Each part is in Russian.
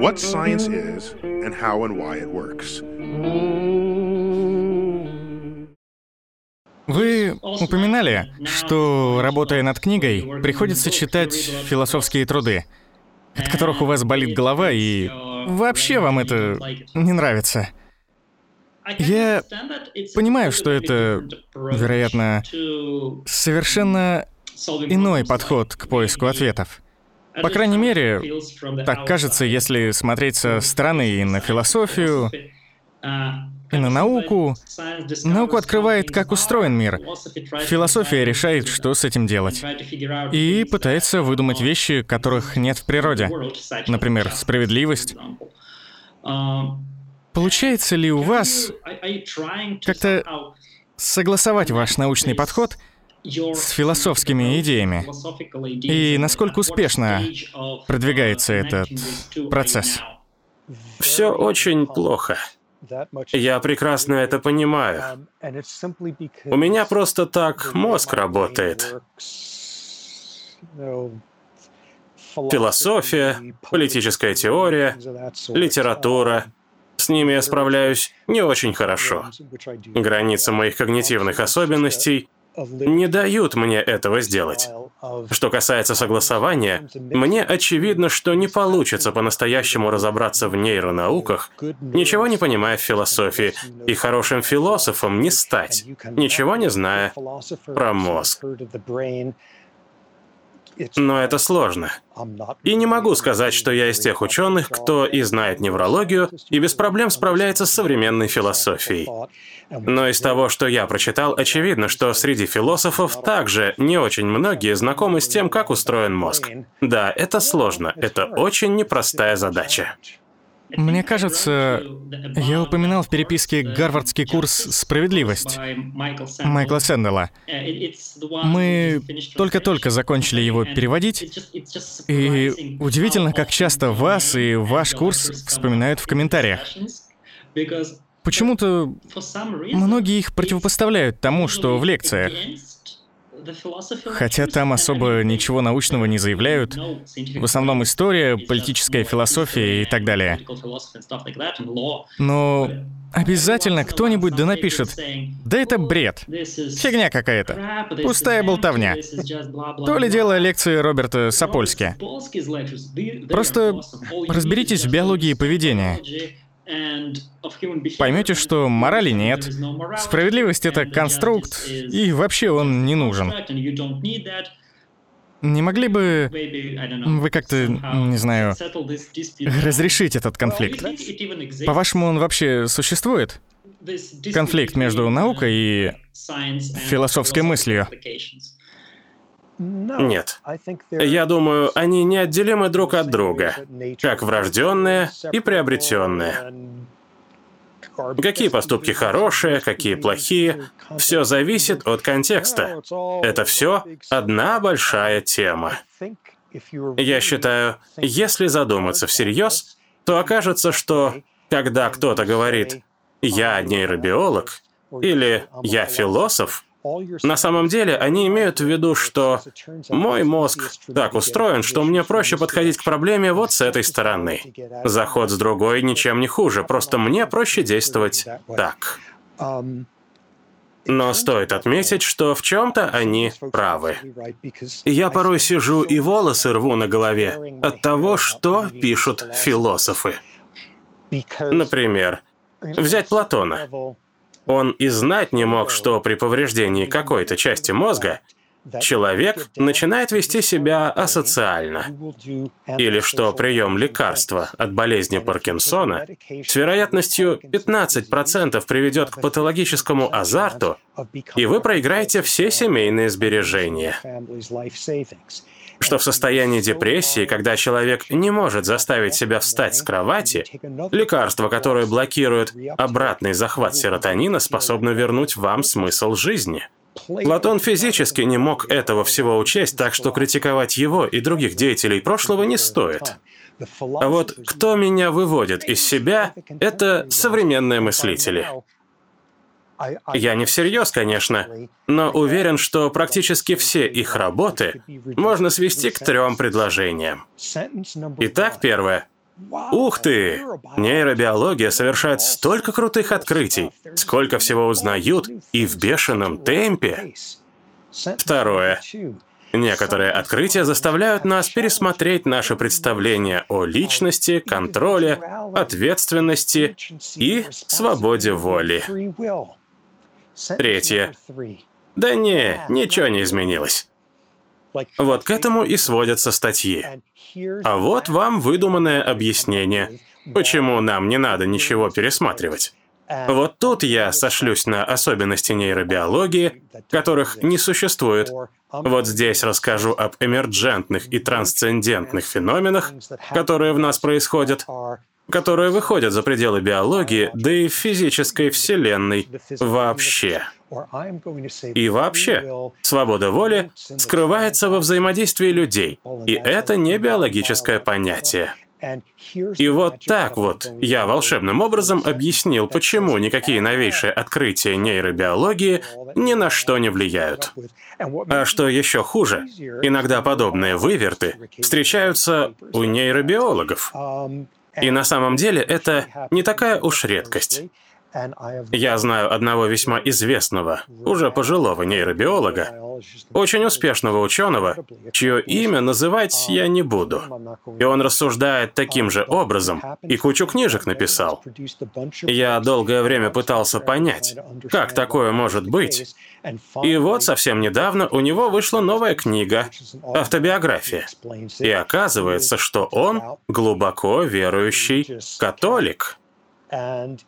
what science is and how and why it works. Вы упоминали, что, работая над книгой, приходится читать философские труды, от которых у вас болит голова, и вообще вам это не нравится. Я понимаю, что это, вероятно, совершенно иной подход к поиску ответов. По крайней мере, так кажется, если смотреть со стороны и на философию, и на науку. Науку открывает, как устроен мир. Философия решает, что с этим делать. И пытается выдумать вещи, которых нет в природе. Например, справедливость. Получается ли у вас как-то согласовать ваш научный подход с философскими идеями? И насколько успешно продвигается этот процесс? Все очень плохо. Я прекрасно это понимаю. У меня просто так мозг работает. Философия, политическая теория, литература. С ними я справляюсь не очень хорошо. Границы моих когнитивных особенностей не дают мне этого сделать. Что касается согласования, мне очевидно, что не получится по-настоящему разобраться в нейронауках, ничего не понимая в философии, и хорошим философом не стать, ничего не зная про мозг. Но это сложно. И не могу сказать, что я из тех ученых, кто и знает неврологию, и без проблем справляется с современной философией. Но из того, что я прочитал, очевидно, что среди философов также не очень многие знакомы с тем, как устроен мозг. Да, это сложно, это очень непростая задача. Мне кажется, я упоминал в переписке гарвардский курс «Справедливость» Майкла Сэндела. Мы только-только закончили его переводить, и удивительно, как часто вас и ваш курс вспоминают в комментариях. Почему-то многие их противопоставляют тому, что в лекциях. Хотя там особо ничего научного не заявляют. В основном история, политическая философия и так далее. Но обязательно кто-нибудь да напишет, да это бред, фигня какая-то, пустая болтовня. То ли дело лекции Роберта Сапольски. Просто разберитесь в биологии поведения. Поймете, что морали нет, справедливость — это конструкт, и вообще он не нужен. Не могли бы вы как-то, не знаю, разрешить этот конфликт? По-вашему, он вообще существует? Конфликт между наукой и философской мыслью. Нет. Я думаю, они неотделимы друг от друга, как врожденные и приобретенные. Какие поступки хорошие, какие плохие, все зависит от контекста. Это все одна большая тема. Я считаю, если задуматься всерьез, то окажется, что когда кто-то говорит «я нейробиолог» или «я философ», на самом деле они имеют в виду, что мой мозг так устроен, что мне проще подходить к проблеме вот с этой стороны. Заход с другой ничем не хуже, просто мне проще действовать так. Но стоит отметить, что в чем-то они правы. Я порой сижу и волосы рву на голове от того, что пишут философы. Например, взять Платона. Он и знать не мог, что при повреждении какой-то части мозга человек начинает вести себя асоциально. Или что прием лекарства от болезни Паркинсона с вероятностью 15% приведет к патологическому азарту, и вы проиграете все семейные сбережения что в состоянии депрессии, когда человек не может заставить себя встать с кровати, лекарство, которое блокирует обратный захват серотонина, способно вернуть вам смысл жизни. Платон физически не мог этого всего учесть, так что критиковать его и других деятелей прошлого не стоит. А вот кто меня выводит из себя, это современные мыслители. Я не всерьез, конечно, но уверен, что практически все их работы можно свести к трем предложениям. Итак, первое. Ух ты! Нейробиология совершает столько крутых открытий, сколько всего узнают и в бешеном темпе. Второе. Некоторые открытия заставляют нас пересмотреть наше представление о личности, контроле, ответственности и свободе воли. Третье. Да не, ничего не изменилось. Вот к этому и сводятся статьи. А вот вам выдуманное объяснение, почему нам не надо ничего пересматривать. Вот тут я сошлюсь на особенности нейробиологии, которых не существует. Вот здесь расскажу об эмерджентных и трансцендентных феноменах, которые в нас происходят, которые выходят за пределы биологии, да и физической вселенной вообще. И вообще, свобода воли скрывается во взаимодействии людей, и это не биологическое понятие. И вот так вот я волшебным образом объяснил, почему никакие новейшие открытия нейробиологии ни на что не влияют. А что еще хуже, иногда подобные выверты встречаются у нейробиологов. И на самом деле это не такая уж редкость. Я знаю одного весьма известного, уже пожилого нейробиолога, очень успешного ученого, чье имя называть я не буду. И он рассуждает таким же образом и кучу книжек написал. Я долгое время пытался понять, как такое может быть. И вот совсем недавно у него вышла новая книга, автобиография. И оказывается, что он глубоко верующий католик.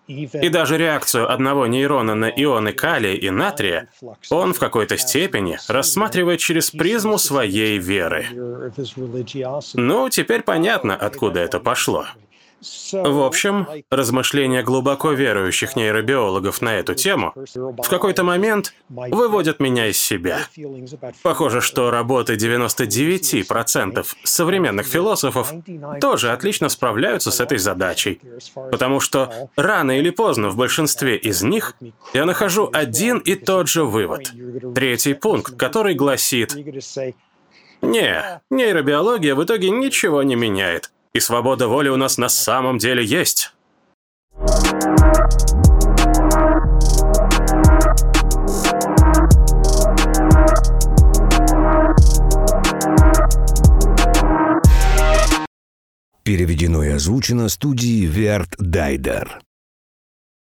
И даже реакцию одного нейрона на ионы калия и натрия он в какой-то степени рассматривает через призму своей веры. Ну, теперь понятно, откуда это пошло. В общем, размышления глубоко верующих нейробиологов на эту тему в какой-то момент выводят меня из себя. Похоже, что работы 99% современных философов тоже отлично справляются с этой задачей, потому что рано или поздно в большинстве из них я нахожу один и тот же вывод. Третий пункт, который гласит «Не, нейробиология в итоге ничего не меняет. И свобода воли у нас на самом деле есть. Переведено и озвучено студией Верт Дайдер.